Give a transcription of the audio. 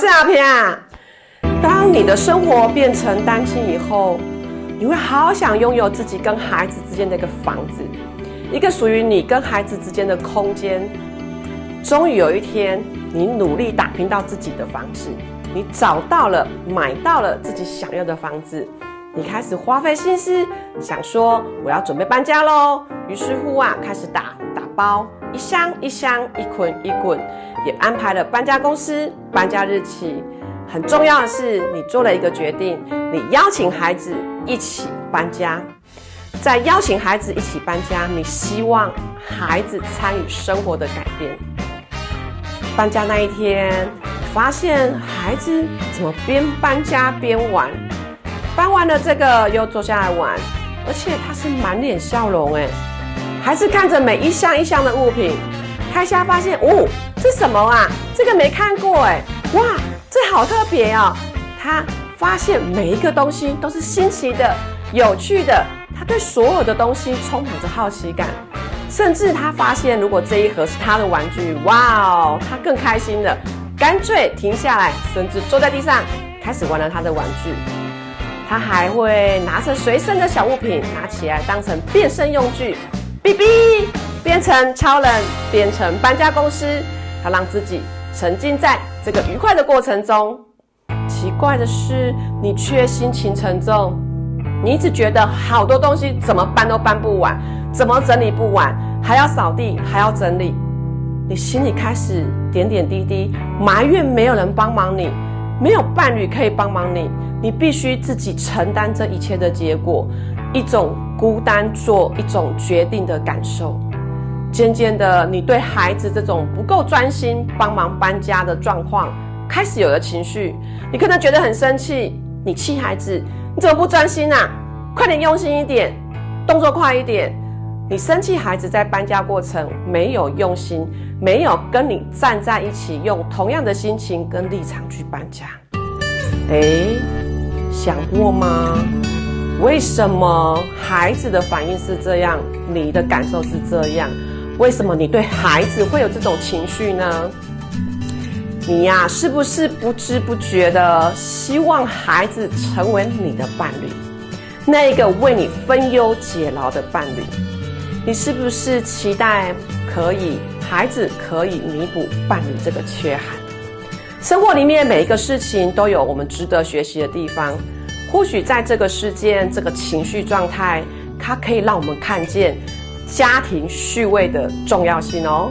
是阿平啊！当你的生活变成单亲以后，你会好想拥有自己跟孩子之间的一个房子，一个属于你跟孩子之间的空间。终于有一天，你努力打拼到自己的房子，你找到了，买到了自己想要的房子，你开始花费心思，想说我要准备搬家喽。于是乎啊，开始打包，一箱一箱，一捆一捆，也安排了搬家公司、搬家日期。很重要的是，你做了一个决定，你邀请孩子一起搬家。在邀请孩子一起搬家，你希望孩子参与生活的改变。搬家那一天，发现孩子怎么边搬家边玩，搬完了这个又坐下来玩，而且他是满脸笑容哎。还是看着每一箱一箱的物品，开箱发现哦，这什么啊？这个没看过哎，哇！这好特别哦！他发现每一个东西都是新奇的、有趣的。他对所有的东西充满着好奇感，甚至他发现，如果这一盒是他的玩具，哇哦，他更开心了，干脆停下来，甚至坐在地上开始玩了他的玩具。他还会拿着随身的小物品，拿起来当成变身用具，B B，变成超人，变成搬家公司。他让自己沉浸在。这个愉快的过程中，奇怪的是，你却心情沉重。你一直觉得好多东西怎么搬都搬不完，怎么整理不完，还要扫地，还要整理。你心里开始点点滴滴埋怨，没有人帮忙你，没有伴侣可以帮忙你，你必须自己承担这一切的结果，一种孤单做一种决定的感受。渐渐的，你对孩子这种不够专心帮忙搬家的状况，开始有了情绪。你可能觉得很生气，你气孩子，你怎么不专心啊？快点用心一点，动作快一点。你生气孩子在搬家过程没有用心，没有跟你站在一起，用同样的心情跟立场去搬家。哎，想过吗？为什么孩子的反应是这样，你的感受是这样？为什么你对孩子会有这种情绪呢？你呀，是不是不知不觉的希望孩子成为你的伴侣，那个为你分忧解劳的伴侣？你是不是期待可以孩子可以弥补伴侣这个缺憾？生活里面每一个事情都有我们值得学习的地方。或许在这个事件、这个情绪状态，它可以让我们看见。家庭趣味的重要性哦。